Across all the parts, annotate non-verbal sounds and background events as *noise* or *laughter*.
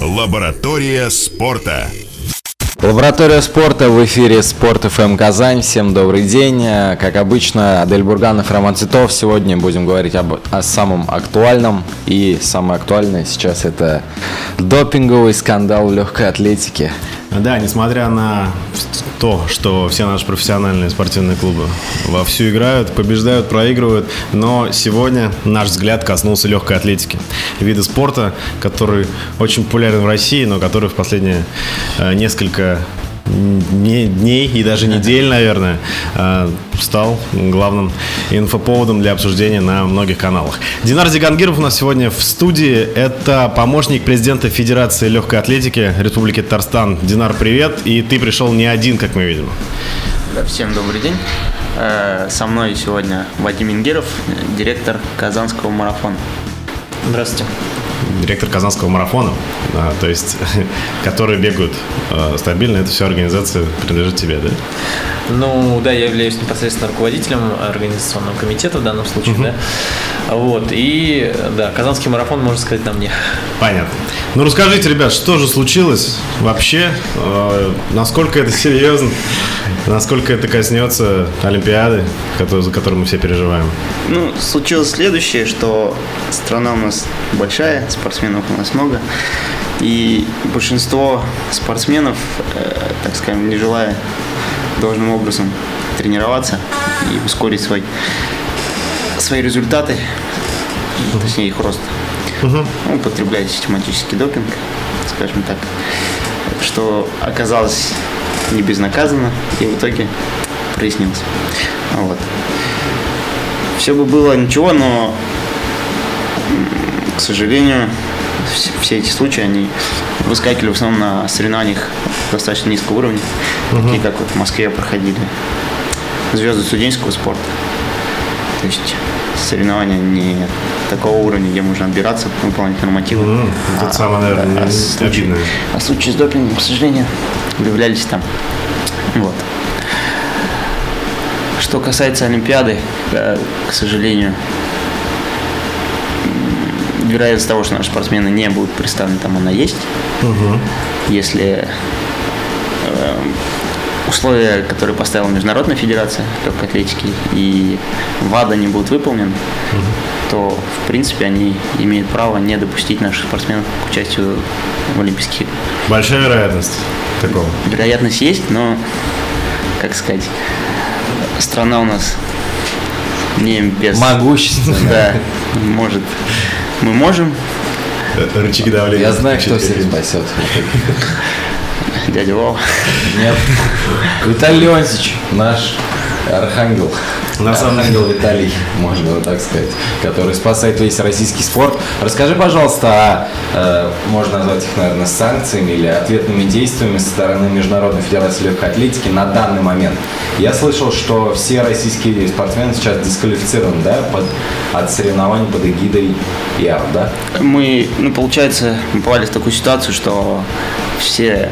Лаборатория спорта. Лаборатория спорта в эфире Спорт ФМ Казань. Всем добрый день. Как обычно, Адель Бурганов, Роман Цветов. Сегодня будем говорить об, о самом актуальном. И самое актуальное сейчас это допинговый скандал в легкой атлетике. Да, несмотря на то, что все наши профессиональные спортивные клубы вовсю играют, побеждают, проигрывают, но сегодня наш взгляд коснулся легкой атлетики. Вида спорта, который очень популярен в России, но который в последние э, несколько дней и даже *laughs* недель, наверное, э, стал главным инфоповодом для обсуждения на многих каналах. Динар Зигангиров у нас сегодня в студии. Это помощник президента Федерации легкой атлетики Республики Татарстан. Динар, привет. И ты пришел не один, как мы видим. Всем добрый день. Э, со мной сегодня Вадим Ингиров, директор Казанского марафона. Здравствуйте директор Казанского марафона, да, то есть, *laughs* которые бегают э, стабильно, это все организация принадлежит тебе, да? Ну, да, я являюсь непосредственно руководителем организационного комитета в данном случае, угу. да. Вот, и, да, Казанский марафон, можно сказать, на мне. Понятно. Ну, расскажите, ребят, что же случилось вообще, э, насколько это *laughs* серьезно, насколько это коснется Олимпиады, за которую мы все переживаем? Ну, случилось следующее, что страна у нас большая, спортсменов у нас много, и большинство спортсменов, э, так скажем, не желая должным образом тренироваться и ускорить свой, свои результаты, точнее их рост, угу. употребляют систематический допинг, скажем так, что оказалось не безнаказанно и в итоге прояснилось. Вот. Все бы было ничего, но, к сожалению, все эти случаи, они выскакивали в основном на соревнованиях достаточно низкого уровня, угу. такие как вот в Москве проходили звезды студенческого спорта. То есть соревнования не такого уровня, где можно отбираться, выполнять нормативы. Mm, это а, самое, наверное, а, случаи, а случаи с допингом, к сожалению, появлялись там. Вот. Что касается Олимпиады, к сожалению, вероятность того, что наши спортсмены не будут представлены там, она есть. Угу. Если э, условия, которые поставила Международная Федерация легкой атлетики и ВАДА не будут выполнены, угу. то, в принципе, они имеют право не допустить наших спортсменов к участию в Олимпийских играх. Большая вероятность такого? Вероятность есть, но, как сказать, страна у нас не без... Могущественная. Да, может мы можем. Рычаги давления. Я знаю, кто всех спасет. *laughs* Дядя Вова. Нет. Виталий Леонтьевич, наш архангел. На самом деле *laughs* Виталий, можно вот так сказать, который спасает весь российский спорт. Расскажи, пожалуйста, а, э, можно назвать их, наверное, санкциями или ответными действиями со стороны Международной Федерации Легкой Атлетики на данный момент. Я слышал, что все российские спортсмены сейчас дисквалифицированы, да, под, от соревнований под эгидой ИАР, да? Мы, ну, получается, мы попали в такую ситуацию, что все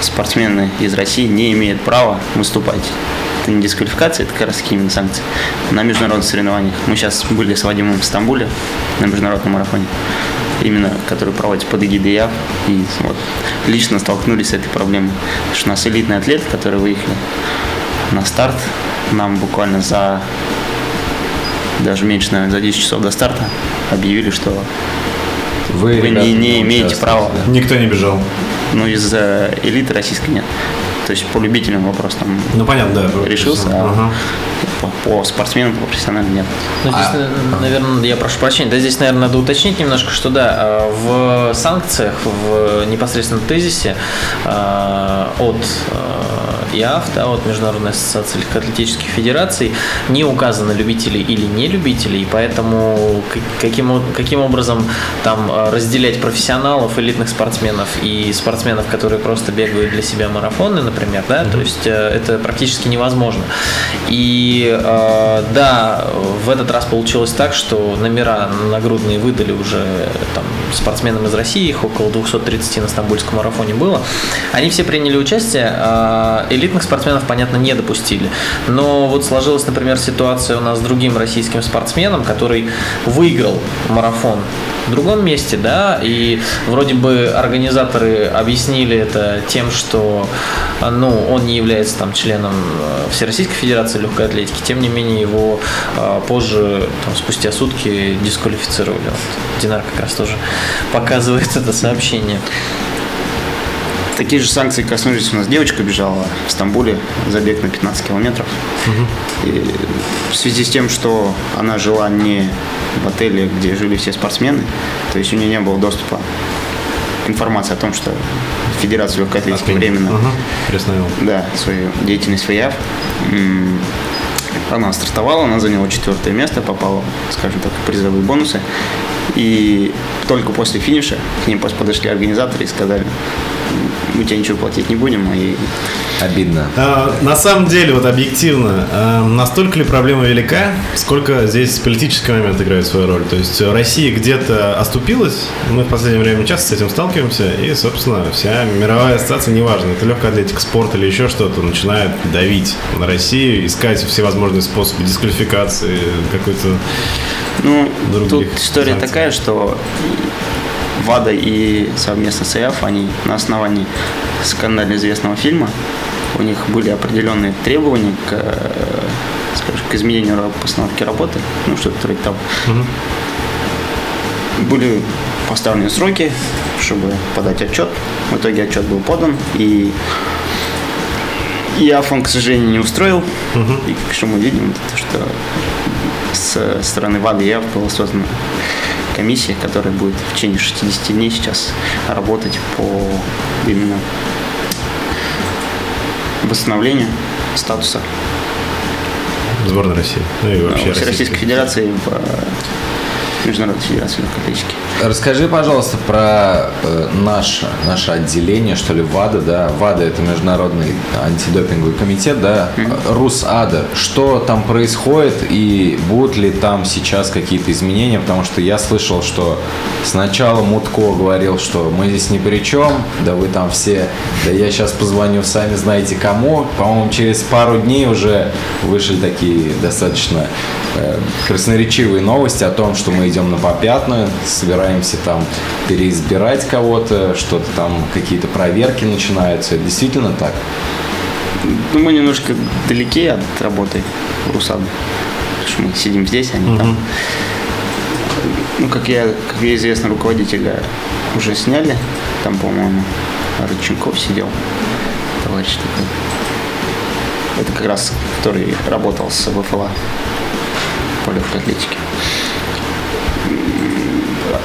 спортсмены из России не имеют права выступать это не дисквалификация, это как раз именно санкции на международных соревнованиях. Мы сейчас были с Вадимом в Стамбуле на международном марафоне, именно который проводится под эгидой ЯВ, и вот лично столкнулись с этой проблемой. Потому что у нас элитные атлеты, которые выехали на старт, нам буквально за даже меньше, наверное, за 10 часов до старта объявили, что вы, вы не, не имеете права. Никто не бежал. Ну, из-за элиты российской нет. То есть по любителям вопрос там ну, понятно, да, решился, а ага. по, по спортсменам, по профессионалам нет. Ну, здесь, а, наверное, я прошу прощения, да, здесь, наверное, надо уточнить немножко, что да, а, в санкциях, в непосредственном тезисе а, от ИАФ, да, от Международной ассоциации легкоатлетических федераций, не указаны любители или не любители, и поэтому каким, каким образом там разделять профессионалов, элитных спортсменов и спортсменов, которые просто бегают для себя марафоны, например, да, mm-hmm. то есть э, это практически невозможно. И э, да, в этот раз получилось так, что номера нагрудные выдали уже там спортсменам из России, их около 230 на Стамбульском марафоне было. Они все приняли участие, э, элитных спортсменов, понятно, не допустили. Но вот сложилась, например, ситуация у нас с другим российским спортсменом, который выиграл марафон в другом месте, да, и вроде бы организаторы объяснили это тем, что ну, он не является там членом э, Всероссийской Федерации легкой атлетики, тем не менее его а, позже, там, спустя сутки дисквалифицировали. Вот, Динар как раз тоже показывает это сообщение. Такие же санкции коснулись у нас девочка бежала в Стамбуле, забег на 15 километров. Угу. И в связи с тем, что она жила не в отеле, где жили все спортсмены, то есть у нее не было доступа информации о том, что Федерация легкой атлетики временно угу. да, свою деятельность в ИАФ. Она стартовала, она заняла четвертое место, попала, скажем так, в призовые бонусы. И только после финиша к ним подошли организаторы и сказали, мы тебе ничего платить не будем, и обидно. А, на самом деле, вот объективно, а, настолько ли проблема велика, сколько здесь политический момент играет свою роль? То есть Россия где-то оступилась, мы в последнее время часто с этим сталкиваемся, и, собственно, вся мировая ассоциация, неважно, это легкая атлетика, спорт или еще что-то, начинает давить на Россию, искать всевозможные способы дисквалификации, какой-то ну, тут история санкций. такая, что ВАДА и совместно с ИАФ, они на основании скандально известного фильма, у них были определенные требования к, скажем, к изменению постановки работы, ну что-то вроде того. Угу. Были поставлены сроки, чтобы подать отчет. В итоге отчет был подан, и ИАФ он, к сожалению, не устроил. Угу. И что мы видим, это что с стороны ВАДА и ИАФ было создано комиссия, которая будет в течение 60 дней сейчас работать по именно восстановлению статуса сборной России. Ну и вообще Российской Федерации в Международной Федерации легкой атлетики. Расскажи, пожалуйста, про э, наше, наше отделение, что ли, ВАДА, да? ВАДА – это Международный антидопинговый комитет, да? Mm-hmm. РУСАДА. Что там происходит и будут ли там сейчас какие-то изменения? Потому что я слышал, что сначала Мутко говорил, что мы здесь ни при чем, да вы там все, да я сейчас позвоню, сами знаете кому. По-моему, через пару дней уже вышли такие достаточно э, красноречивые новости о том, что мы идем на попятную, собираемся там переизбирать кого-то, что-то там, какие-то проверки начинаются. Это действительно так? Ну, мы немножко далеки от работы Русада. Мы сидим здесь, а не угу. там. Ну, как я, как я известно, руководителя уже сняли. Там, по-моему, Рыченков сидел. Товарищ такой. Это как раз, который работал с ВФЛА по легкой атлетике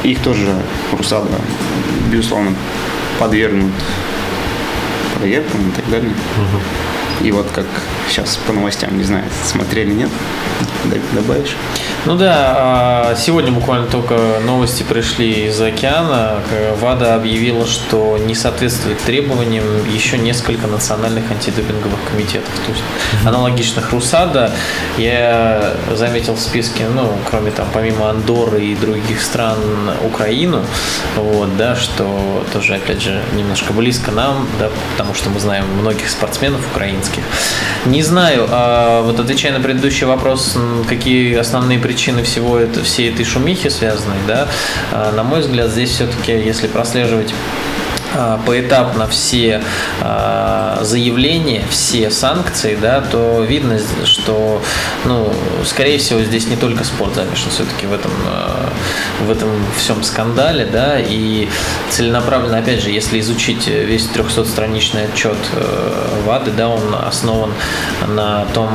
их тоже Русада, безусловно, подвергнут проверкам и так далее. Угу. И вот как сейчас по новостям, не знаю, смотрели, нет? Добавишь? Ну да, а, сегодня буквально только новости пришли из океана. ВАДА объявила, что не соответствует требованиям еще несколько национальных антидопинговых комитетов. То есть аналогичных РУСАДА я заметил в списке, ну, кроме там, помимо Андоры и других стран, Украину, вот, да, что тоже, опять же, немножко близко нам, да, потому что мы знаем многих спортсменов украинских. Не знаю, а вот отвечая на предыдущий вопрос, какие основные причины всего это, всей этой шумихи связаны, да, а, на мой взгляд, здесь все-таки, если прослеживать поэтапно все а, заявления, все санкции, да, то видно, что, ну, скорее всего, здесь не только спорт замешан все-таки в этом, в этом всем скандале, да, и целенаправленно, опять же, если изучить весь 300-страничный отчет э, ВАДы, да, он основан на том,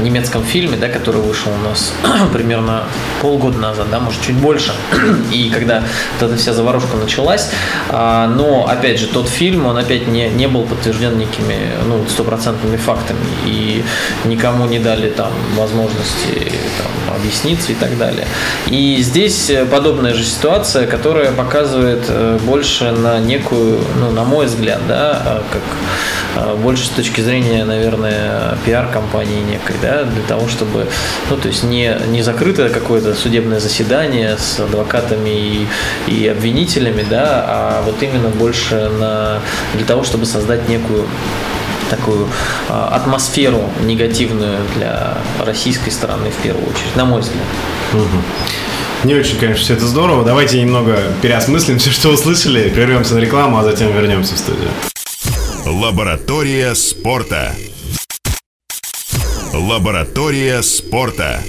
немецком фильме, да, который вышел у нас *clears throat* примерно полгода назад, да, может чуть больше. *clears throat* И когда вот эта вся заварушка началась, а, но опять же тот фильм, он опять не, не был подтвержден никакими ну, стопроцентными фактами и никому не дали там возможности там, объясниться и так далее. И здесь подобная же ситуация, которая показывает э, больше на некую, ну, на мой взгляд, да, как а, больше с точки зрения, наверное, пиар-компании некой, да, для того, чтобы, ну, то есть не, не закрытое какое-то судебное заседание с адвокатами и, и обвинителями, да, а вот именно больше на, для того, чтобы создать некую такую а, атмосферу негативную для российской стороны в первую очередь, на мой взгляд. Угу. Не очень, конечно, все это здорово. Давайте немного переосмыслим все, что услышали, прервемся на рекламу, а затем вернемся в студию. Лаборатория спорта. Лаборатория спорта.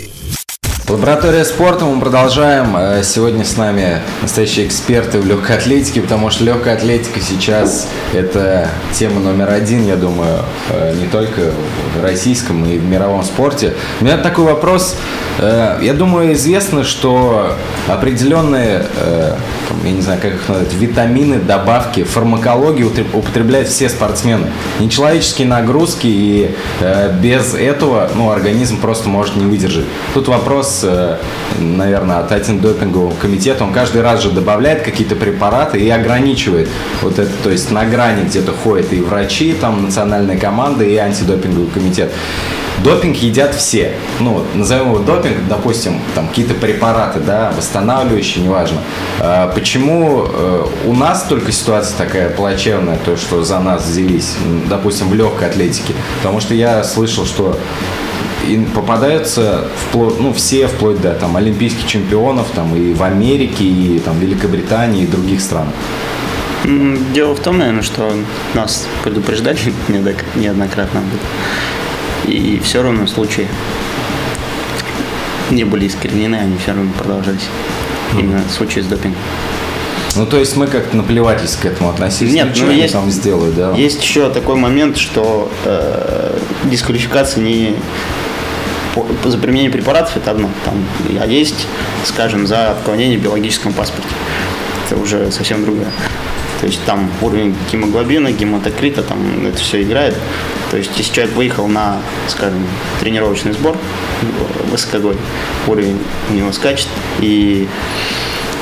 Лаборатория спорта мы продолжаем. Э, сегодня с нами настоящие эксперты в легкой атлетике, потому что легкая атлетика сейчас это тема номер один, я думаю, э, не только в российском и в мировом спорте. У меня такой вопрос. Э, я думаю, известно, что определенные, я не знаю, как их назвать, витамины, добавки, фармакологии употребляют все спортсмены. Нечеловеческие нагрузки, и без этого ну, организм просто может не выдержать. Тут вопрос Э, наверное, от антидопингового комитета, он каждый раз же добавляет какие-то препараты и ограничивает вот это, то есть на грани где-то ходят и врачи, там национальная команда и антидопинговый комитет. Допинг едят все. Ну, назовем его допинг, допустим, там какие-то препараты, да, восстанавливающие, неважно. Почему э, у нас только ситуация такая плачевная, то, что за нас взялись, допустим, в легкой атлетике? Потому что я слышал, что и попадаются вплоть, ну, все вплоть до там, олимпийских чемпионов там, и в Америке, и там, Великобритании, и других странах. Дело в том, наверное, что нас предупреждали *laughs* неоднократно И все равно случаи не были искоренены, они все равно продолжались. Именно случаи с допингом. Ну, то есть мы как-то наплевательски к этому относились. Нет, ну, есть, там сделают, да? Есть еще такой момент, что э, дисквалификация не за применение препаратов это одно. Там, а есть, скажем, за отклонение в биологическом паспорте. Это уже совсем другое. То есть там уровень гемоглобина, гематокрита, там это все играет. То есть если человек выехал на, скажем, тренировочный сбор высокогой, уровень у него скачет, и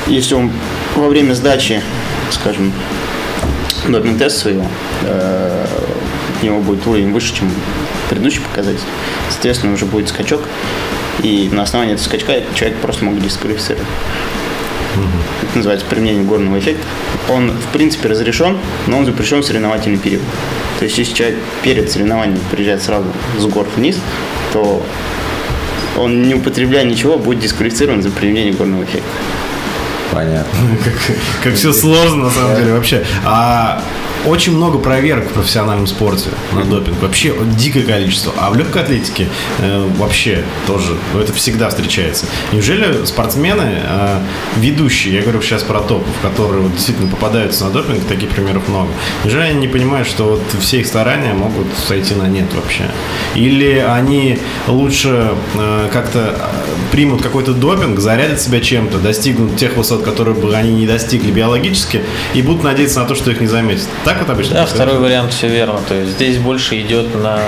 если он во время сдачи, скажем, допинг-тест своего, э, у него будет уровень выше, чем предыдущий показатель. Соответственно, уже будет скачок, и на основании этого скачка человек просто мог дисквалифицировать. Это называется применение горного эффекта. Он, в принципе, разрешен, но он запрещен в соревновательный период. То есть, если человек перед соревнованием приезжает сразу с гор вниз, то он, не употребляя ничего, будет дисквалифицирован за применение горного эффекта. Понятно. как, как все сложно, на самом деле, вообще. А очень много проверок в профессиональном спорте на допинг. Вообще дикое количество. А в легкой атлетике э, вообще тоже это всегда встречается. Неужели спортсмены, э, ведущие, я говорю сейчас про топов, которые вот действительно попадаются на допинг, таких примеров много, неужели они не понимают, что вот все их старания могут сойти на нет вообще? Или они лучше э, как-то э, примут какой-то допинг, зарядят себя чем-то, достигнут тех высот, которые бы они не достигли биологически, и будут надеяться на то, что их не заметят. Так вот обычно? Да, второй вариант все верно. То есть здесь больше идет на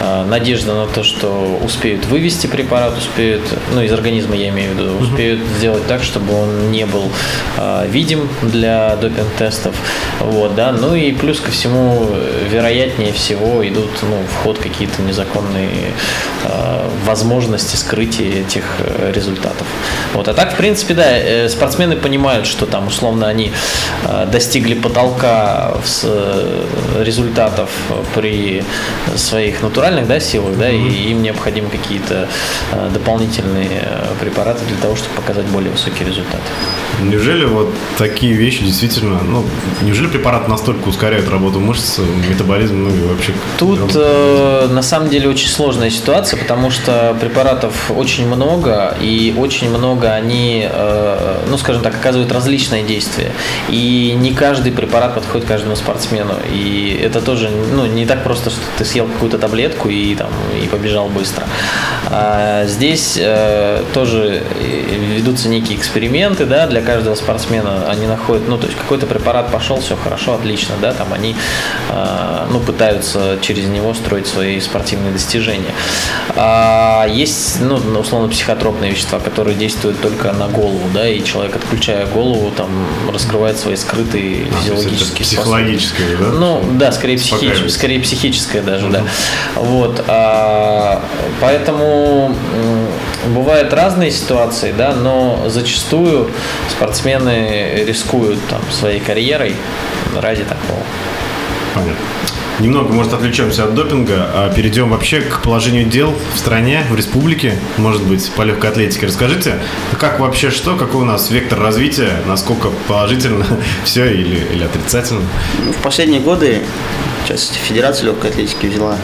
э, надежда на то, что успеют вывести препарат, успеют, ну из организма я имею в виду, успеют угу. сделать так, чтобы он не был э, видим для допинг-тестов. Вот, да. Ну и плюс ко всему, вероятнее всего идут ну, в ход какие-то незаконные э, возможности скрытия этих э, результатов. Вот. А так, в принципе, да, э, спортсмены понимают, что там условно они достигли потолка в Э, результатов при своих натуральных да, силах, да, и им необходимы какие-то э, дополнительные э, препараты для того, чтобы показать более высокие результаты. Неужели вот такие вещи действительно, ну, неужели препараты настолько ускоряют работу мышц, метаболизм, ну и вообще? Тут э, на самом деле очень сложная ситуация, потому что препаратов очень много, и очень много они, э, ну, скажем так, оказывают различные действия. И не каждый препарат подходит каждому спортсмену. И это тоже ну, не так просто, что ты съел какую-то таблетку и, там, и побежал быстро. А здесь э, тоже ведутся некие эксперименты, да, для каждого спортсмена они находят, ну, то есть какой-то препарат пошел, все хорошо, отлично, да, там они, э, ну, пытаются через него строить свои спортивные достижения. А есть, ну, условно, психотропные вещества, которые действуют только на голову, да, и человек, отключая голову, там, раскрывает свои скрытые а, физиологические способности психологическое, да? Ну, да, скорее, психическое, скорее психическое даже, угу. да. Вот, а, поэтому бывают разные ситуации, да, но зачастую спортсмены рискуют там своей карьерой ради такого. Понятно. Немного, может, отвлечемся от допинга, а перейдем вообще к положению дел в стране, в республике, может быть, по легкой атлетике. Расскажите, как вообще что, какой у нас вектор развития, насколько положительно *laughs* все или, или отрицательно? В последние годы часть Федерации легкой атлетики взяла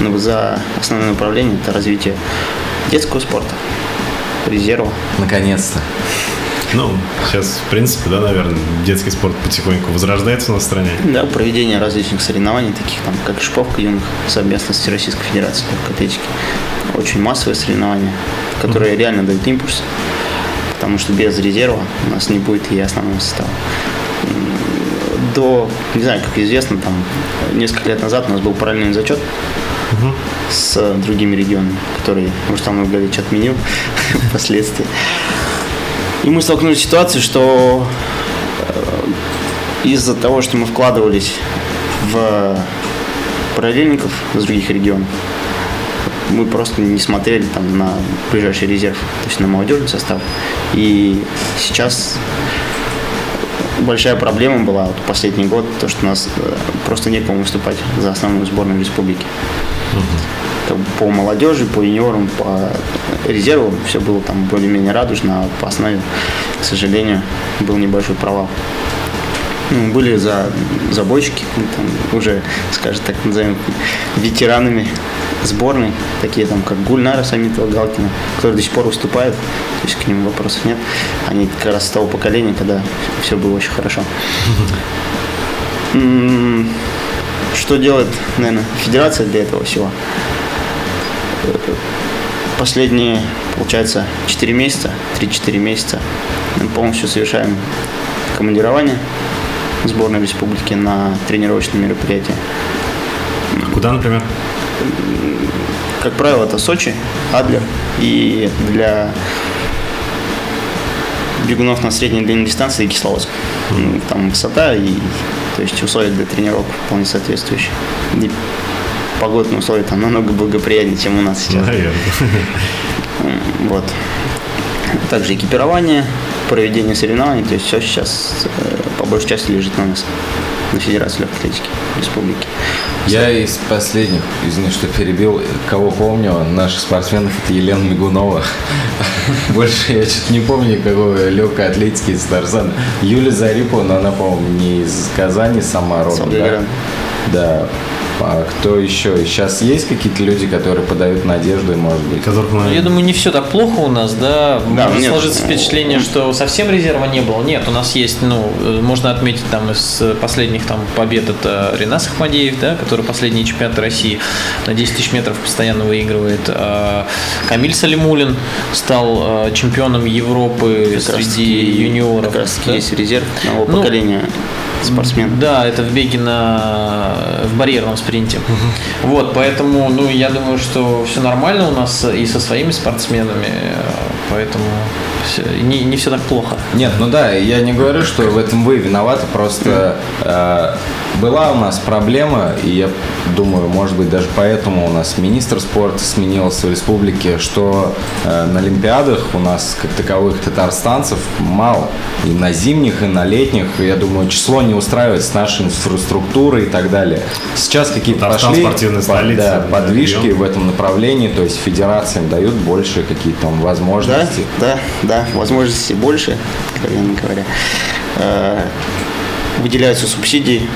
ну, за основное направление это развитие детского спорта, резерва. Наконец-то. Ну, сейчас, в принципе, да, наверное, детский спорт потихоньку возрождается у нас в стране. Да, проведение различных соревнований, таких там, как шиповка юных, совместно с Российской Федерацией легкой атлетики. Очень массовые соревнования, которые mm-hmm. реально дают импульс, потому что без резерва у нас не будет и основного состава. До, не знаю, как известно, там несколько лет назад у нас был параллельный зачет угу. с другими регионами, которые Рустам Нургалевич отменил *laughs* впоследствии. И мы столкнулись с ситуацией, что э, из-за того, что мы вкладывались в параллельников из других регионов, мы просто не смотрели там на ближайший резерв, то есть на молодежный состав. И сейчас большая проблема была вот последний год, то, что у нас э, просто некому выступать за основную сборную республики. Угу. По молодежи, по юниорам, по резерву все было там более-менее радужно, а по основе, к сожалению, был небольшой провал. Ну, были за забойщики, ну, там, уже, скажем так, назовем ветеранами сборной, такие там, как Гульнара Самитова Галкина, которые до сих пор выступают, то есть к ним вопросов нет. Они как раз с того поколения, когда все было очень хорошо. Что делает, наверное, федерация для этого всего? Последние, получается, 4 месяца, 3-4 месяца мы полностью совершаем командирование сборной республики на тренировочные мероприятия. Куда, например? Как правило, это Сочи, Адлер. И для бегунов на средней длинной дистанции Кисловодск. Там высота и то есть условия для тренировок вполне соответствующие. И погодные условия там намного благоприятнее, чем у нас сейчас. Наверное. Вот. Также экипирование, проведение соревнований, то есть все сейчас э, по большей части лежит на нас, на Федерации легкой атлетики Республики. Я из последних, извини, что перебил, кого помню, наших спортсменов, это Елена Мигунова. *laughs* Больше я что-то не помню никакой легкой атлетики из Тарзана. Юля Зарипова, но она, по-моему, не из Казани сама родом, да? Да, а кто еще? Сейчас есть какие-то люди, которые подают надежды, может быть? Которых, наверное... Я думаю, не все так плохо у нас, да. да Может сложиться впечатление, что совсем резерва не было. Нет, у нас есть, ну, можно отметить там из последних там побед это Ренас Ахмадеев, да, который последний чемпионат России на 10 тысяч метров постоянно выигрывает. А Камиль Салимулин стал а, чемпионом Европы как среди юниоров. Как раз да? есть резерв нового ну, поколения спортсмен. Да, это в беге на в барьерном спринте. Угу. Вот, поэтому, ну, я думаю, что все нормально у нас и со своими спортсменами, поэтому все, не, не все так плохо. Нет, ну да, я не говорю, что в этом вы виноваты, просто э, была у нас проблема, и я думаю, может быть, даже поэтому у нас министр спорта сменился в республике, что э, на Олимпиадах у нас как таковых татарстанцев мало. И на зимних, и на летних, я думаю, число не устраивает с нашей инфраструктурой и так далее. Сейчас какие-то пошли столица, да, подвижки в этом направлении, то есть федерациям дают больше какие-то там возможности. Да, да, да, возможности больше, откровенно говоря. Выделяются субсидии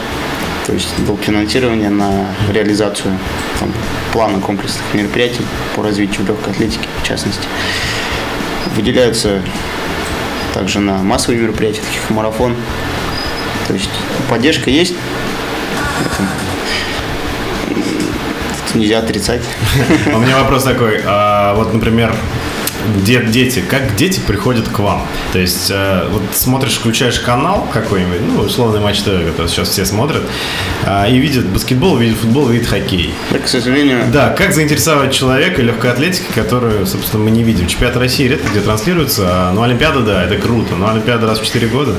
то есть долг финансирования на реализацию там, плана комплексных мероприятий по развитию легкой атлетики, в частности. Выделяются также на массовые мероприятия, таких как марафон. То есть поддержка есть. Нельзя отрицать. *laughs* У меня вопрос такой. А, вот, например, где дети, как дети приходят к вам? То есть, э, вот смотришь, включаешь канал какой-нибудь, ну, условный матч ТВ, который сейчас все смотрят, э, и видят баскетбол, видят футбол, видят хоккей. Да, к сожалению. Да, как заинтересовать человека легкой атлетики, которую, собственно, мы не видим. Чемпионат России редко где транслируется, а, ну, Олимпиада, да, это круто, но Олимпиада раз в 4 года.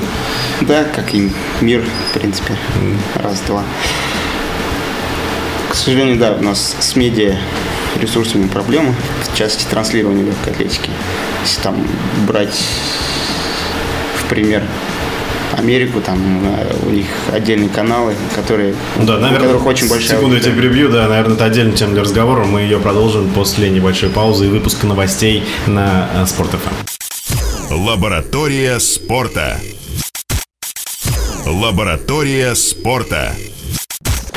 Да, как и мир, в принципе, раз-два. К сожалению, да, у нас с медиа ресурсами проблемы, в части транслирования легкой атлетики. Если там брать в пример Америку, там э, у них отдельные каналы, которые, да, наверное, у которых очень большая Секунду я тебя перебью, да, наверное, это отдельная тема для разговора. Мы ее продолжим после небольшой паузы и выпуска новостей на Спорт ФМ. Лаборатория спорта. Лаборатория спорта.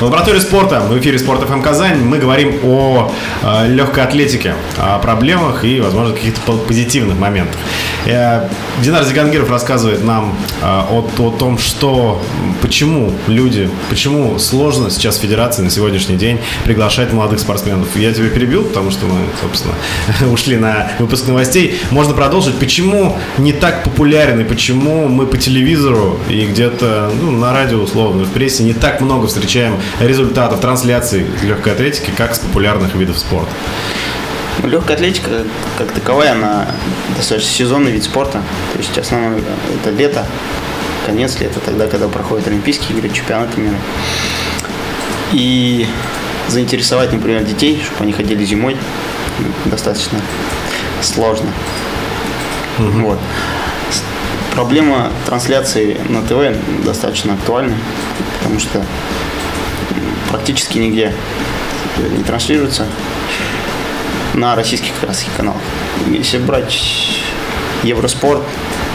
Лаборатория спорта. В эфире Спорт ФМ Казань. Мы говорим о э, легкой атлетике, о проблемах и, возможно, каких-то позитивных моментах. Э, Динар Зигангиров рассказывает нам э, о, о том, что, почему люди, почему сложно сейчас Федерации на сегодняшний день приглашать молодых спортсменов. Я тебя перебил, потому что мы, собственно, *laughs* ушли на выпуск новостей. Можно продолжить. Почему не так популярен и почему мы по телевизору и где-то ну, на радио, условно, в прессе не так много встречаем результатов трансляций легкой атлетики, как с популярных видов спорта? Ну, легкая атлетика, как таковая, она достаточно сезонный вид спорта. То есть основное это лето, конец лета, тогда, когда проходят Олимпийские игры, чемпионаты мира. И заинтересовать, например, детей, чтобы они ходили зимой, достаточно сложно. Угу. Вот. Проблема трансляции на ТВ достаточно актуальна, потому что практически нигде не транслируется на российских как раз каналах. Если брать Евроспорт,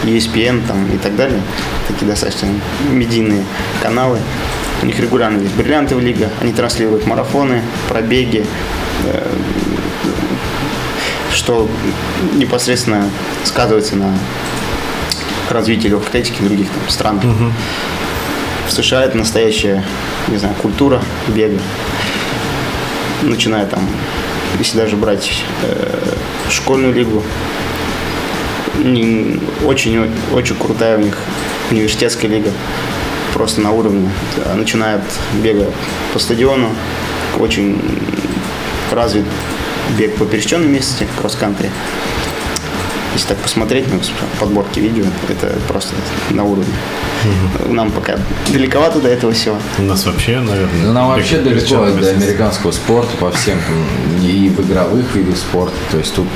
ESPN там, и так далее, такие достаточно медийные каналы, у них регулярно есть бриллиантовая лига, они транслируют марафоны, пробеги, э, что непосредственно сказывается на развитии легкой атлетики в других там, странах. Угу. В США это настоящая, не знаю, культура бега. Начиная там, если даже брать э, школьную лигу, очень, очень крутая у них университетская лига, просто на уровне. Начинает бега по стадиону, очень развит бег по пересеченной местности, кросс-кантри. Если так посмотреть на подборки видео, это просто на уровне. Угу. Нам пока далековато до этого всего. У нас вообще, наверное... Нам вообще далеко до американского спорта по всем, и в игровых видах спорта. То есть тут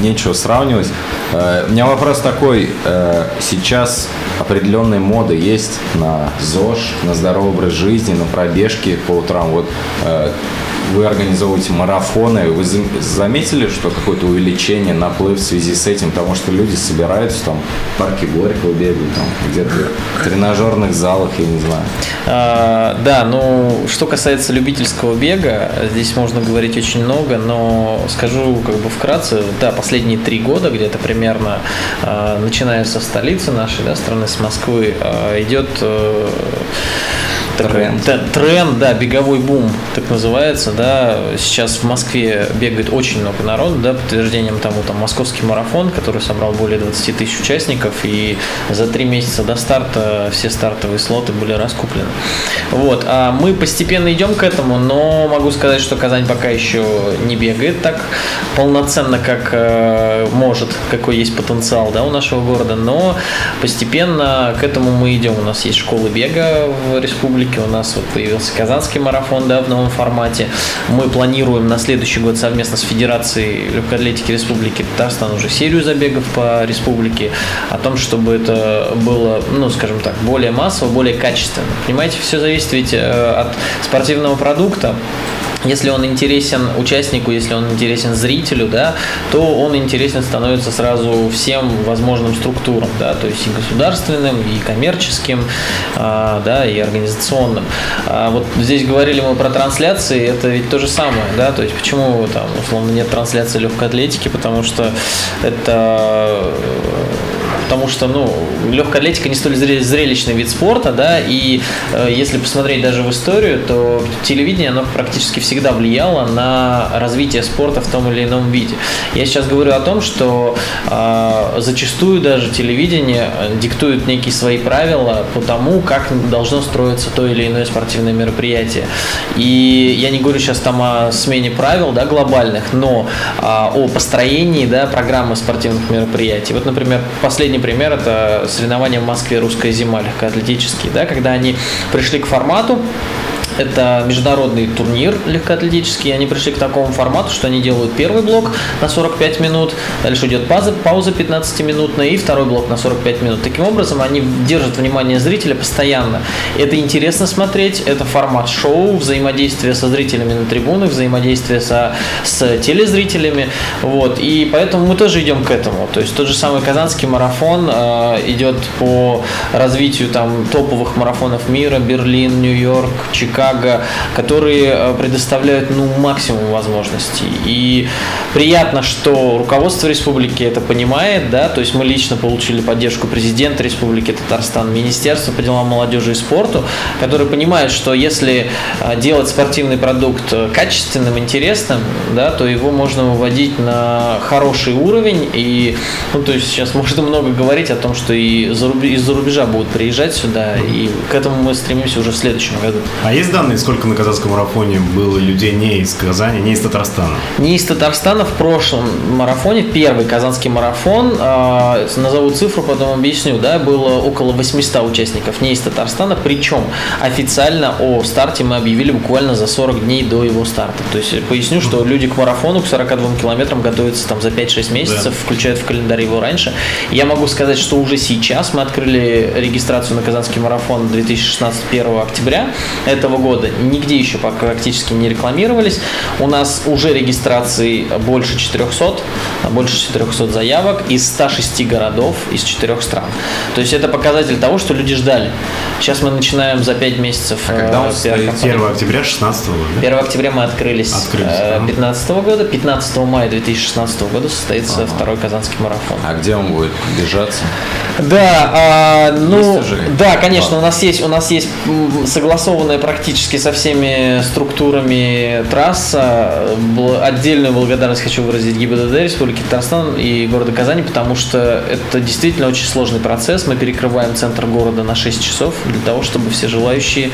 нечего сравнивать. Э, у меня вопрос такой. Э, сейчас определенная мода есть на ЗОЖ, на здоровый образ жизни, на пробежки по утрам. Вот э, вы организовываете марафоны, вы заметили, что какое-то увеличение, наплыв в связи с этим, потому что люди собираются там в парке Горького бегают, там где-то в тренажерных залах, я не знаю. А, да, ну, что касается любительского бега, здесь можно говорить очень много, но скажу как бы вкратце, да, последние три года где-то примерно, а, начиная со столицы нашей, да, страны, с Москвы, а, идет тренд. тренд, да, беговой бум, так называется, да. Сейчас в Москве бегает очень много народу, да, подтверждением тому там московский марафон, который собрал более 20 тысяч участников, и за три месяца до старта все стартовые слоты были раскуплены. Вот, а мы постепенно идем к этому, но могу сказать, что Казань пока еще не бегает так полноценно, как э, может, какой есть потенциал, да, у нашего города, но постепенно к этому мы идем. У нас есть школы бега в республике, республики. У нас вот появился Казанский марафон да, в новом формате. Мы планируем на следующий год совместно с Федерацией легкой атлетики Республики Татарстан уже серию забегов по республике о том, чтобы это было, ну, скажем так, более массово, более качественно. Понимаете, все зависит ведь э, от спортивного продукта если он интересен участнику, если он интересен зрителю, да, то он интересен становится сразу всем возможным структурам, да, то есть и государственным, и коммерческим, а, да, и организационным. А вот здесь говорили мы про трансляции, это ведь то же самое, да, то есть почему там условно нет трансляции легкой атлетики, потому что это потому что, ну, легкая атлетика не столь зрелищный вид спорта, да, и э, если посмотреть даже в историю, то телевидение, оно практически всегда влияло на развитие спорта в том или ином виде. Я сейчас говорю о том, что э, зачастую даже телевидение диктует некие свои правила по тому, как должно строиться то или иное спортивное мероприятие. И я не говорю сейчас там о смене правил, да, глобальных, но э, о построении, да, программы спортивных мероприятий. Вот, например, последний пример – это соревнования в Москве «Русская зима» легкоатлетические, да, когда они пришли к формату, Это международный турнир легкоатлетический. Они пришли к такому формату, что они делают первый блок на 45 минут, дальше идет пауза, пауза 15-минутная и второй блок на 45 минут. Таким образом, они держат внимание зрителя постоянно. Это интересно смотреть, это формат шоу, взаимодействие со зрителями на трибунах, взаимодействие со, с телезрителями. Вот. И поэтому мы тоже идем к этому. То есть тот же самый Казанский марафон э, идет по развитию там топовых марафонов мира, Берлин, Нью-Йорк, Чикаго, которые э, предоставляют ну, максимум возможностей. И приятно, что руководство республики это понимает, да, то есть мы лично получили поддержку президента республики Татарстан, Министерства по делам молодежи и спорту, которые понимают, что если э, делать спортивный продукт э, качественным, интересным, да, то его можно выводить на хороший уровень. И, ну, то есть сейчас *laughs* можно много говорить о том, что и из-за рубежа будут приезжать сюда, и к этому мы стремимся уже в следующем году. А есть данные, сколько на казахском марафоне было людей не из Казани, не из Татарстана? Не из Татарстана в прошлом марафоне, первый казанский марафон, э, назову цифру, потом объясню, да, было около 800 участников не из Татарстана, причем официально о старте мы объявили буквально за 40 дней до его старта. То есть поясню, что люди к марафону, к 42 километрам готовятся там за 5-6 месяцев, да. включают в календарь его раньше. Я могу сказать, что уже сейчас мы открыли регистрацию на Казанский марафон 2016 1 октября этого года. Нигде еще практически не рекламировались. У нас уже регистрации больше 400, больше 400 заявок из 106 городов, из 4 стран. То есть это показатель того, что люди ждали. Сейчас мы начинаем за 5 месяцев. А когда у нас 1 октября 16 года? 1 октября мы открылись, открылись 15 э, года. 15 мая 2016 года состоится ага. второй Казанский марафон. А где он будет держаться? Да, а, ну, да, конечно, у нас есть у нас есть согласованная практически со всеми структурами трасса. Отдельную благодарность хочу выразить ГИБДД Республики Татарстан и города Казани, потому что это действительно очень сложный процесс. Мы перекрываем центр города на 6 часов для того, чтобы все желающие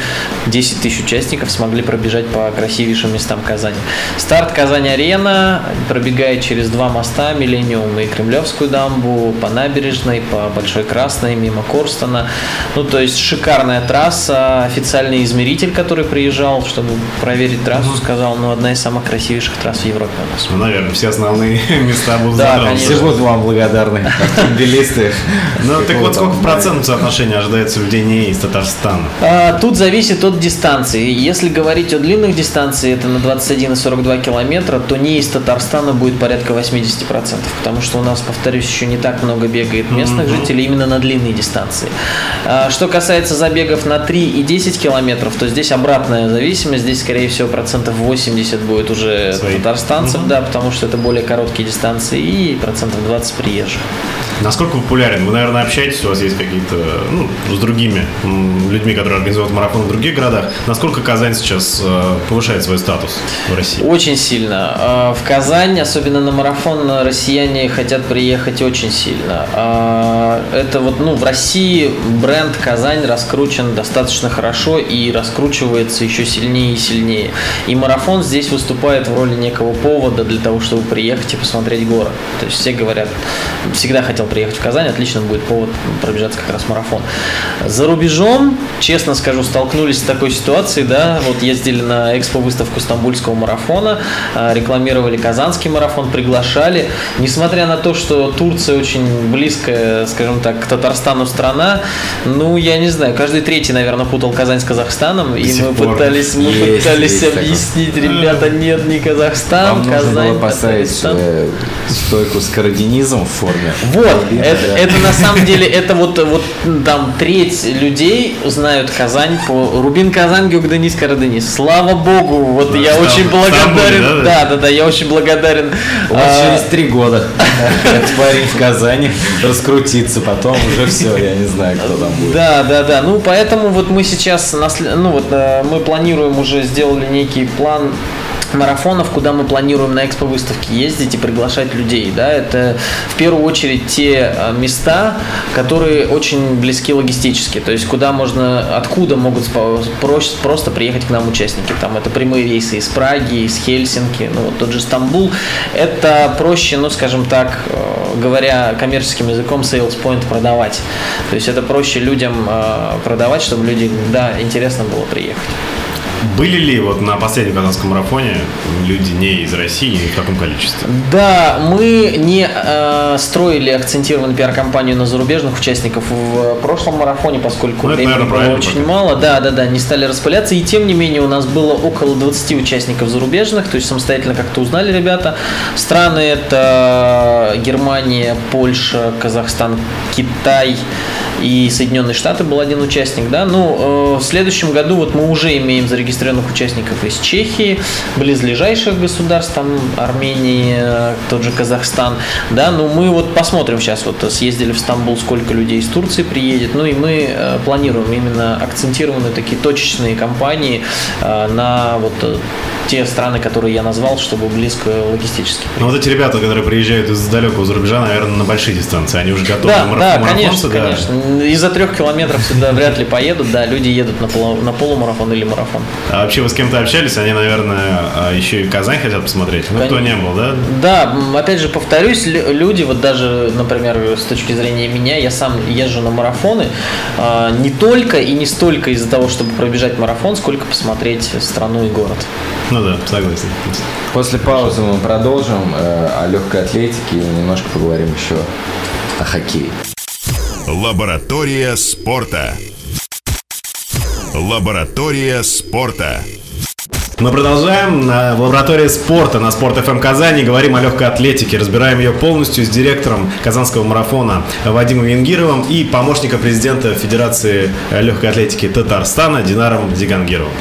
10 тысяч участников смогли пробежать по красивейшим местам Казани. Старт Казань-Арена пробегает через два моста, Миллениум и Кремлевскую дамбу, по набережной, по Большой Красной, мимо Корстона. Ну, то есть шикарная трасса, официальный измеритель, приезжал, чтобы проверить трассу, сказал, ну, одна из самых красивейших трасс в Европе у нас. Ну, наверное, все основные *laughs* места будут Да, конечно. Все будут вам благодарны, автомобилисты. Ну, так вот, сколько в процентном соотношении ожидается людей не из Татарстана? А, тут зависит от дистанции. Если говорить о длинных дистанциях, это на 21 и 42 километра, то не из Татарстана будет порядка 80%, потому что у нас, повторюсь, еще не так много бегает местных жителей именно на длинные дистанции. А, что касается забегов на 3 и 10 километров, то здесь обратная зависимость, здесь, скорее всего, процентов 80 будет уже Свои. татарстанцев, угу. да, потому что это более короткие дистанции, и процентов 20 приезжих. Насколько популярен? Вы, наверное, общаетесь, у вас есть какие-то, ну, с другими людьми, которые организуют марафон в других городах. Насколько Казань сейчас э, повышает свой статус в России? Очень сильно. Э, в Казань, особенно на марафон, россияне хотят приехать очень сильно. Э, это вот, ну, в России бренд Казань раскручен достаточно хорошо и раскручивается еще сильнее и сильнее. И марафон здесь выступает в роли некого повода для того, чтобы приехать и посмотреть город. То есть все говорят, всегда хотел хотел приехать в Казань, отлично будет повод пробежаться как раз марафон. За рубежом, честно скажу, столкнулись с такой ситуацией, да, вот ездили на экспо-выставку Стамбульского марафона, а, рекламировали Казанский марафон, приглашали. Несмотря на то, что Турция очень близкая, скажем так, к Татарстану страна, ну, я не знаю, каждый третий, наверное, путал Казань с Казахстаном, До и мы пытались, мы есть, пытались есть объяснить, такое. ребята, нет, не Казахстан, Вам Казань, нужно было поставить э, стойку с карадинизмом в форме. Вот, это, это на самом деле, это вот, вот там треть людей знают Казань по Рубин Казань, Геогданис, Караденис. Слава богу, вот да, я очень благодарен. Да, да, да, да, я очень благодарен. Вас а, через три года *laughs* этот парень в Казани раскрутится, потом уже все, я не знаю, кто там будет. Да, да, да. Ну, поэтому вот мы сейчас, ну вот э, мы планируем уже сделали некий план марафонов, куда мы планируем на экспо-выставке ездить и приглашать людей. Да? Это в первую очередь те а, места, которые очень близки логистически, то есть куда можно, откуда могут просто приехать к нам участники. Там это прямые рейсы из Праги, из Хельсинки, ну вот тот же Стамбул. Это проще, ну скажем так, э, говоря коммерческим языком, sales point продавать. То есть это проще людям э, продавать, чтобы люди, да, интересно было приехать. Были ли вот на последнем казанском марафоне люди не из России и в каком количестве? Да, мы не э, строили акцентированную пиар-компанию на зарубежных участников в прошлом марафоне, поскольку Ну, это, времени наверное, было очень пока. мало. Да, да, да, не стали распыляться. И тем не менее у нас было около 20 участников зарубежных, то есть самостоятельно как-то узнали ребята. Страны это Германия, Польша, Казахстан, Китай и Соединенные Штаты был один участник, да. Ну, э, в следующем году вот мы уже имеем зарегистрированных участников из Чехии, близлежащих государств, там Армении, э, тот же Казахстан, да. Ну, мы вот посмотрим сейчас, вот съездили в Стамбул, сколько людей из Турции приедет, ну и мы э, планируем именно акцентированные такие точечные кампании на вот те страны, которые я назвал, чтобы близко логистически. Ну, вот эти ребята, которые приезжают из далекого зарубежа, наверное, на большие дистанции, они уже готовы Да, на да, конечно, да. конечно. Из-за трех километров сюда вряд ли поедут, да, люди едут на, полу- на полумарафон или марафон. А вообще вы с кем-то общались? Они, наверное, а, еще и Казань хотят посмотреть. Ну, кто не был, да? Да, опять же, повторюсь, лю- люди, вот даже, например, с точки зрения меня, я сам езжу на марафоны, а, не только и не столько из-за того, чтобы пробежать марафон, сколько посмотреть страну и город. Ну да, согласен. После паузы мы продолжим э, о легкой атлетике и немножко поговорим еще о хоккее. Лаборатория спорта. Лаборатория спорта. Мы продолжаем в лаборатории спорта на Спорт ФМ Казани. Говорим о легкой атлетике. Разбираем ее полностью с директором Казанского марафона Вадимом Венгировым и помощником президента Федерации легкой атлетики Татарстана Динаром Зигангировым.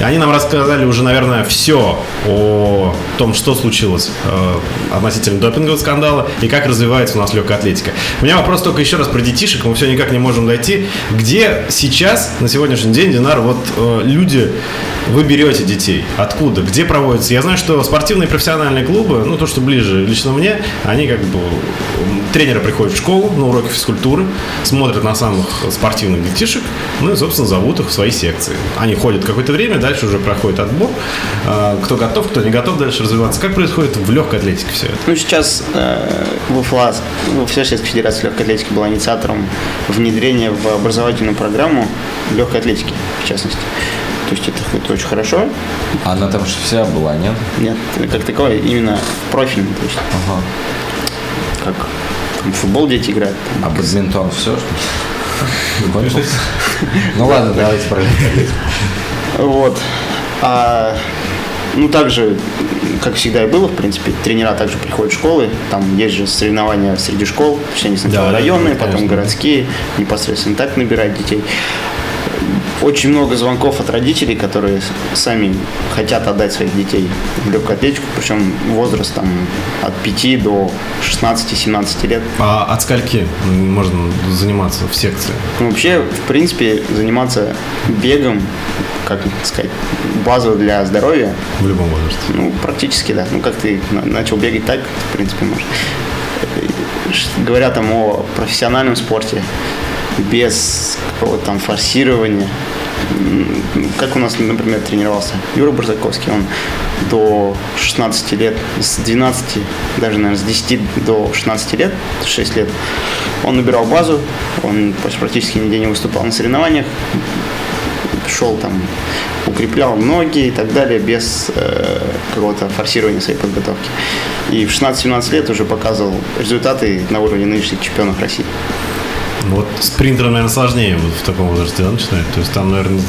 Они нам рассказали уже, наверное, все о том, что случилось э, относительно допингового скандала и как развивается у нас легкая атлетика. У меня вопрос только еще раз про детишек. Мы все никак не можем дойти. Где сейчас, на сегодняшний день, Динар, вот э, люди, вы берете детей? Откуда? Где проводятся? Я знаю, что спортивные профессиональные клубы, ну, то, что ближе лично мне, они как бы... Тренеры приходят в школу на уроки физкультуры, смотрят на самых спортивных детишек, ну и, собственно, зовут их в свои секции. Они ходят какое-то время, дальше уже проходит отбор. А, Кто готов, кто не готов дальше развиваться. Как происходит в легкой атлетике все это? Ну, сейчас э, ВФЛА, ну, Всероссийская Федерация легкой атлетики была инициатором внедрения в образовательную программу легкой атлетики, в частности. То есть это, это очень хорошо. Она там же вся была, нет? Нет, как таковое, именно профильный. То есть Ага. как там, футбол дети играют. А бадминтон все, что ли? *laughs* Ну ладно, давайте про. Вот. А, ну, также, как всегда и было, в принципе, тренера также приходят в школы, там есть же соревнования среди школ, то есть они сначала Да, да, районные, да, потом конечно. городские, непосредственно так набирают детей. Очень много звонков от родителей, которые сами хотят отдать своих детей в легкую атлетику, причем возраст там от 5 до 16-17 лет. А от скольки можно заниматься в секции? Ну, вообще, в принципе, заниматься бегом, как сказать, базово для здоровья, В любом возрасте. ну, практически, да. Ну, как ты на- начал бегать так, в принципе, можешь. Говоря там о профессиональном спорте, без какого-то там форсирования, как у нас, например, тренировался Юра Барзаковский, он до 16 лет, с 12, даже, наверное, с 10 до 16 лет, 6 лет, он набирал базу, он практически нигде не выступал на соревнованиях, шел там, укреплял ноги и так далее, без э, какого-то форсирования своей подготовки. И в 16-17 лет уже показывал результаты на уровне нынешних чемпионов России. Ну, Вот спринтерам, наверное, сложнее вот в таком возрасте да, начинать. То есть там, наверное,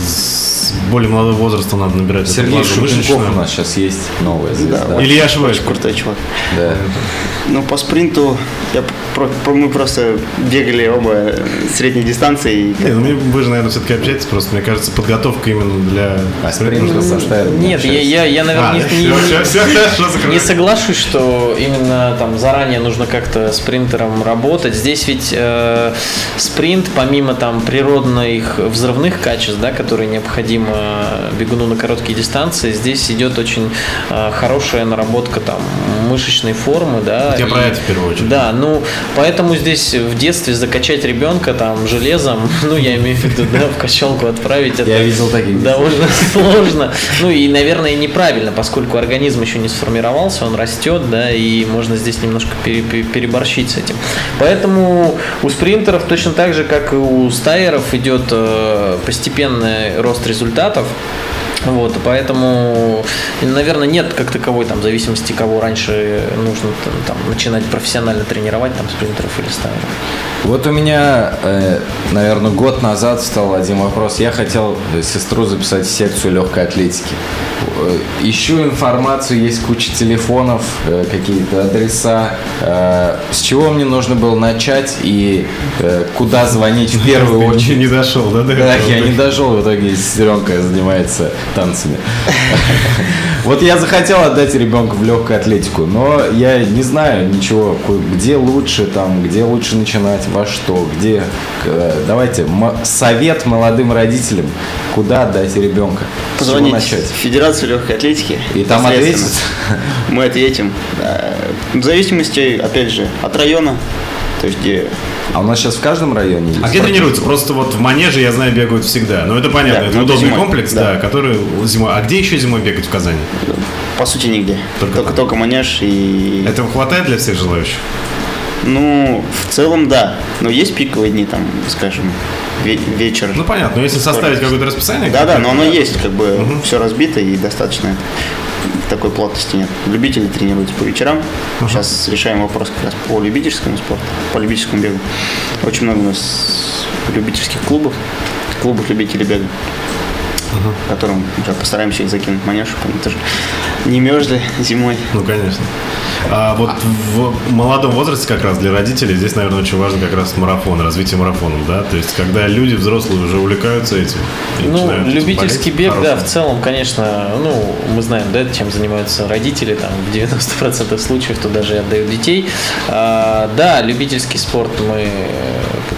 более молодого возраста надо набирать Сергей Шубенков у нас сейчас есть новая звезда. вот. Или я ошибаюсь? Очень крутой чувак. Да. Ну, по спринту я про- про- мы просто бегали оба средней дистанции. и Не, ну, вы же, наверное, все-таки общаетесь просто. Мне кажется, подготовка именно для... А спринтер со Штайром Нет, я, я, я, А, наверное, не, не- все, все, хорошо, Не соглашусь, что именно там заранее нужно как-то спринтером работать. Здесь ведь э, спринт, помимо там природных взрывных качеств, да, которые необходимы бегуну на короткие дистанции, здесь идет очень э, хорошая наработка там мышечной формы, да. Я и- про это в первую очередь. Да, ну поэтому здесь в детстве закачать ребенка там железом, *laughs* ну я имею в виду, да, в качалку отправить. это Я видел таких довольно *laughs* сложно. Ну и, наверное, неправильно, поскольку организм еще не сформировался, он растет, да, и можно здесь немножко пере- пере- переборщить с этим. Поэтому у спринтеров точно так же, как и у стайеров, идет э, постепенный рост результатов. Вот, поэтому, наверное, нет как таковой там зависимости, кого раньше нужно там, начинать профессионально тренировать, там, спринтеров или стайеров. Вот у меня, э, наверное, год назад стал один вопрос. Я хотел сестру записать в секцию легкой атлетики. Э, ищу информацию, есть куча телефонов, э, какие-то адреса. С чего мне нужно было начать и куда звонить в *laughs* первую очередь? не дошел, да? Да, я не дошел, в итоге сестренка занимается танцами. Вот я захотел отдать ребенка в легкую атлетику, но я не знаю ничего, где лучше там, где лучше начинать, во что, где. Давайте совет молодым родителям, куда отдать ребенка. Позвонить начать? в Федерацию легкой атлетики. И там ответят? Мы ответим. В зависимости, опять же, от района, то есть где а у нас сейчас в каждом районе есть. А где тренируются? Просто вот в манеже, я знаю, бегают всегда. Но это понятно, да, это удобный зимой. комплекс, да. да, который зимой. А где еще зимой бегать в Казани? По сути, нигде. Только, только, только манеж и. Этого хватает для всех желающих? Ну, в целом, да. Но есть пиковые дни, там, скажем, вечер. Ну, понятно. Но если составить какое-то расписание... Да, да, но оно есть, как бы, угу. все разбито и достаточно такой плотности нет. Любители тренируются по вечерам. Uh-huh. Сейчас решаем вопрос как раз по любительскому спорту, по любительскому бегу. Очень много у нас любительских клубов, клубов любителей бега, uh-huh. которым уже постараемся их закинуть манеж, чтобы они тоже не мерзли зимой. Ну, конечно. А вот в молодом возрасте как раз для родителей здесь, наверное, очень важно как раз марафон, развитие марафонов, да? То есть, когда люди взрослые уже увлекаются этим. Ну, любительский бег, хорошим. да, в целом, конечно, ну, мы знаем, да, чем занимаются родители, там, в 90% случаев, то даже и отдают детей. А, да, любительский спорт мы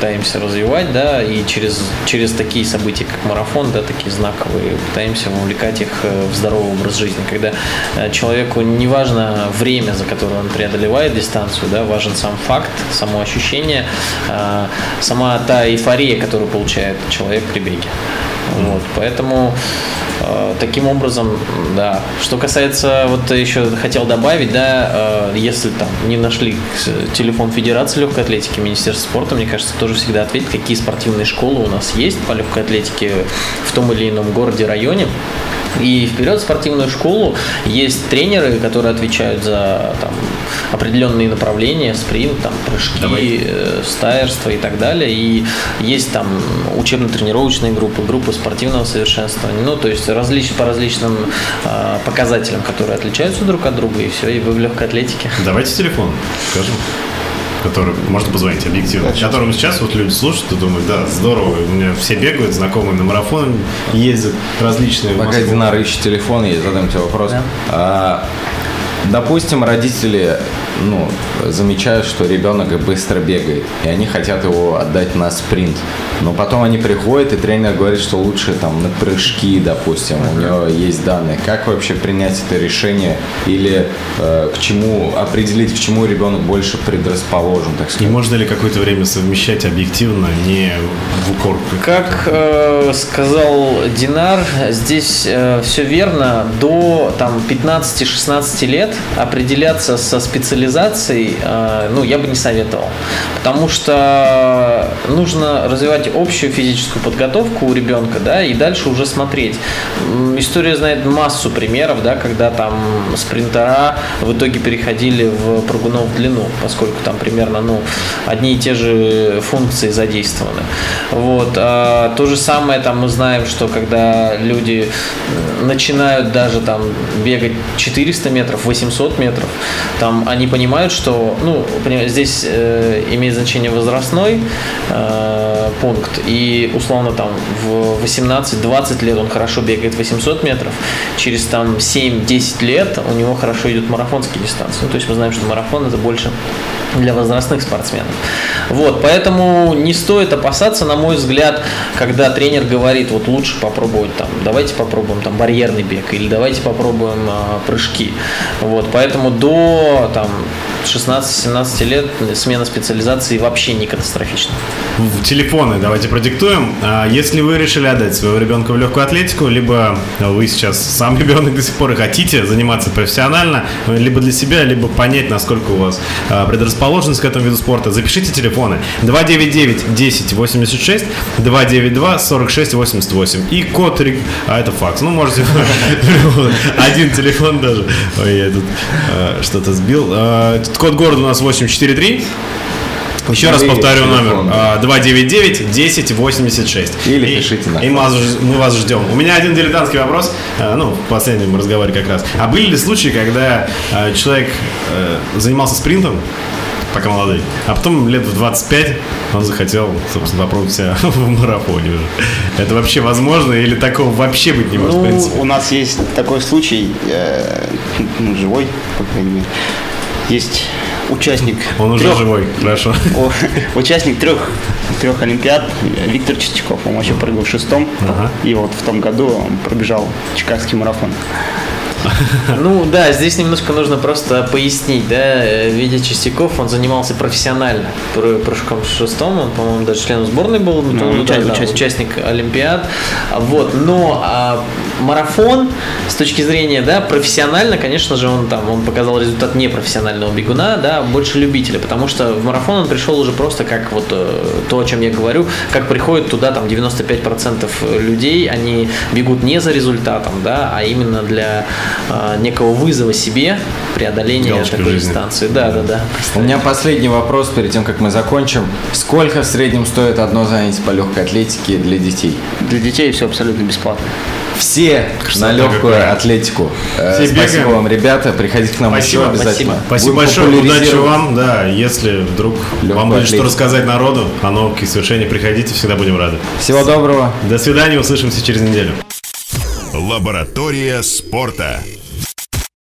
пытаемся развивать, да, и через, через такие события, как марафон, да, такие знаковые, пытаемся вовлекать их э, в здоровый образ жизни, когда э, человеку не важно время, за которое он преодолевает дистанцию, да, важен сам факт, само ощущение, э, сама та эйфория, которую получает человек при беге. Вот, поэтому э, таким образом, да. Что касается, вот еще хотел добавить, да, э, если там не нашли телефон Федерации легкой атлетики, Министерства спорта, мне кажется, тоже всегда ответить, какие спортивные школы у нас есть по легкой атлетике в том или ином городе, районе. И вперед в спортивную школу есть тренеры, которые отвечают за там, определенные направления, спринт, там, прыжки, Давай. Э, стайерство и так далее. И есть там учебно-тренировочные группы, группы спортивного совершенствования. Ну, то есть различ, по различным э, показателям, которые отличаются друг от друга, и все, и вы в легкой атлетике. Давайте телефон скажем который можно позвонить объективно, Конечно. которому сейчас вот люди слушают и думают, да, здорово, у меня все бегают, знакомые на марафон ездят, различные. Пока Динара ищет телефон, я задам тебе вопрос. Да. А, допустим, родители ну, замечают, что ребенок быстро бегает, и они хотят его отдать на спринт. Но потом они приходят, и тренер говорит, что лучше там на прыжки, допустим, у него есть данные. Как вообще принять это решение или э, к чему определить, к чему ребенок больше предрасположен, так сказать? И можно ли какое-то время совмещать объективно, не в укор? Как э, сказал Динар, здесь э, все верно. До там 15-16 лет определяться со специализацией, э, ну, я бы не советовал. Потому что нужно развивать общую физическую подготовку у ребенка, да, и дальше уже смотреть. История знает массу примеров, да, когда там спринтера в итоге переходили в прыгунов в длину, поскольку там примерно, ну, одни и те же функции задействованы. Вот. А то же самое там мы знаем, что когда люди начинают даже там бегать 400 метров, 800 метров, там они понимают, что, ну, здесь э, имеет значение возрастной э, пункт, и условно там в 18-20 лет он хорошо бегает 800 метров, через там 7-10 лет у него хорошо идут марафонские дистанции. Ну, то есть мы знаем, что марафон это больше для возрастных спортсменов. Вот, поэтому не стоит опасаться, на мой взгляд, когда тренер говорит, вот лучше попробовать там, давайте попробуем там барьерный бег или давайте попробуем а, прыжки. Вот, поэтому до там 16-17 лет смена специализации вообще не катастрофична. Телефоны давайте продиктуем. А если вы решили отдать своего ребенка в легкую атлетику, либо вы сейчас сам *laughs* ребенок до сих пор и хотите заниматься профессионально, либо для себя, либо понять, насколько у вас а, предрасположенность к этому виду спорта, запишите телефоны 299 10 86 292 46 88 и код, а это факс. Ну, можете *laughs* один телефон даже. Ой, я тут а, что-то сбил. А, код города у нас 843. Еще раз повторю номер. 299 10 86. Или и, пишите на И мы вас, мы вас ждем. У меня один дилетантский вопрос. А, ну, в последнем разговоре как раз. А были ли случаи, когда а, человек э, занимался спринтом, пока молодой. А потом лет в 25 он захотел, собственно, попробовать себя *laughs* в марафоне уже. Это вообще возможно или такого вообще быть не может? Ну, у нас есть такой случай, э, ну, живой, по крайней мере. Есть участник. Он уже трех, живой, хорошо. *laughs* Участник трех, трех Олимпиад, Виктор Чистяков. Он вообще прыгал в шестом. Ага. И вот в том году он пробежал Чикагский марафон. Ну да, здесь немножко нужно просто пояснить, да, Витя Чистяков, он занимался профессионально прыжком шестом, он, по-моему, даже членом сборной был, ну, ну, да, участник. участник Олимпиад, вот, но а, марафон с точки зрения, да, профессионально, конечно же, он там, он показал результат непрофессионального бегуна, да, больше любителя, потому что в марафон он пришел уже просто как вот э, то, о чем я говорю, как приходит туда там 95% людей, они бегут не за результатом, да, а именно для э, некого вызова себе преодоления Галочка такой жизни. дистанции. Да, да, да. У меня последний вопрос перед тем, как мы закончим. Сколько в среднем стоит одно занятие по легкой атлетике для детей? Для детей все абсолютно бесплатно. Все Красота на легкую какая. атлетику. Э, Все спасибо бегаем. вам, ребята. Приходите к нам спасибо, еще обязательно. Спасибо, спасибо большое. Удачи вам. Да, если вдруг Легкую вам будет атлетику. что рассказать народу о новых совершениях, приходите, всегда будем рады. Всего доброго. До свидания, услышимся через неделю. Лаборатория спорта.